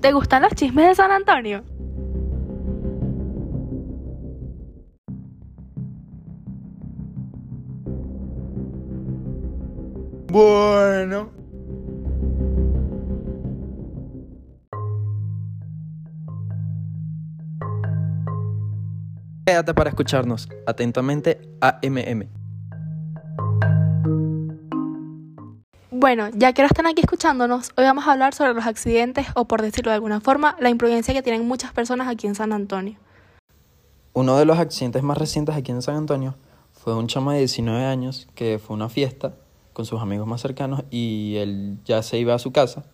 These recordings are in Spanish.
¿Te gustan los chismes de San Antonio? Bueno. Quédate para escucharnos. Atentamente, AMM. Bueno, ya que ahora están aquí escuchándonos, hoy vamos a hablar sobre los accidentes o, por decirlo de alguna forma, la imprudencia que tienen muchas personas aquí en San Antonio. Uno de los accidentes más recientes aquí en San Antonio fue un chamo de 19 años que fue a una fiesta con sus amigos más cercanos y él ya se iba a su casa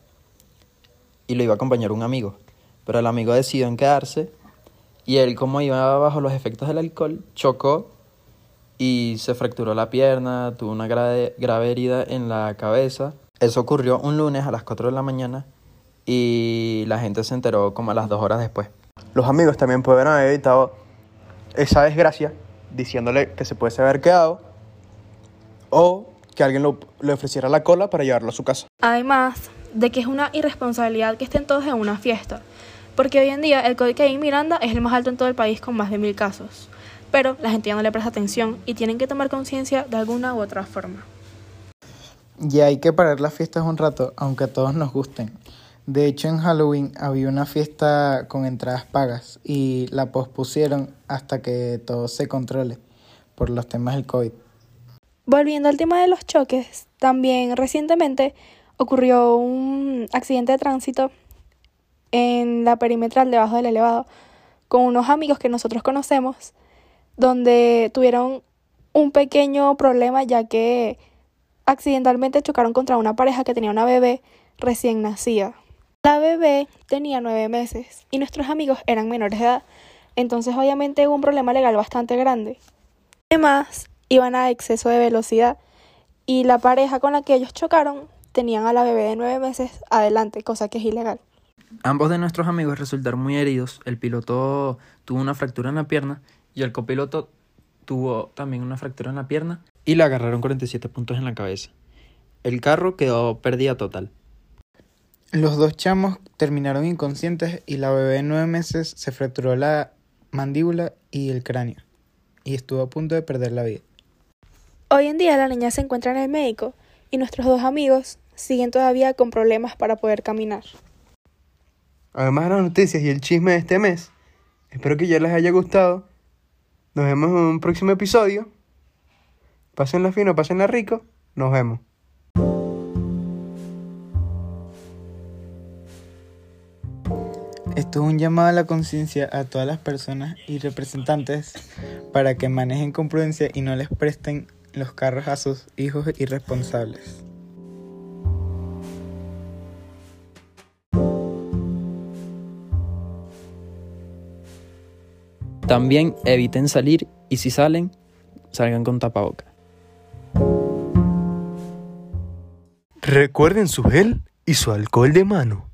y lo iba a acompañar un amigo. Pero el amigo decidió en quedarse y él, como iba bajo los efectos del alcohol, chocó y se fracturó la pierna, tuvo una grave, grave herida en la cabeza. Eso ocurrió un lunes a las 4 de la mañana y la gente se enteró como a las 2 horas después. Los amigos también pueden haber evitado esa desgracia diciéndole que se puede haber quedado o que alguien lo- le ofreciera la cola para llevarlo a su casa. Además de que es una irresponsabilidad que estén todos en una fiesta, porque hoy en día el código que hay en Miranda es el más alto en todo el país con más de mil casos. Pero la gente ya no le presta atención y tienen que tomar conciencia de alguna u otra forma. Y hay que parar las fiestas un rato, aunque a todos nos gusten. De hecho, en Halloween había una fiesta con entradas pagas y la pospusieron hasta que todo se controle por los temas del COVID. Volviendo al tema de los choques, también recientemente ocurrió un accidente de tránsito en la perimetral debajo del elevado con unos amigos que nosotros conocemos, donde tuvieron un pequeño problema ya que accidentalmente chocaron contra una pareja que tenía una bebé recién nacida. La bebé tenía nueve meses y nuestros amigos eran menores de edad, entonces obviamente hubo un problema legal bastante grande. Además, iban a exceso de velocidad y la pareja con la que ellos chocaron tenían a la bebé de nueve meses adelante, cosa que es ilegal. Ambos de nuestros amigos resultaron muy heridos. El piloto tuvo una fractura en la pierna y el copiloto tuvo también una fractura en la pierna y le agarraron 47 puntos en la cabeza. El carro quedó pérdida total. Los dos chamos terminaron inconscientes y la bebé de nueve meses se fracturó la mandíbula y el cráneo y estuvo a punto de perder la vida. Hoy en día la niña se encuentra en el médico y nuestros dos amigos siguen todavía con problemas para poder caminar. Además de las noticias y el chisme de este mes, espero que ya les haya gustado. Nos vemos en un próximo episodio. Pásenla fino, pásenla rico. Nos vemos. Esto es un llamado a la conciencia a todas las personas y representantes para que manejen con prudencia y no les presten los carros a sus hijos irresponsables. También eviten salir y si salen, salgan con tapaboca. Recuerden su gel y su alcohol de mano.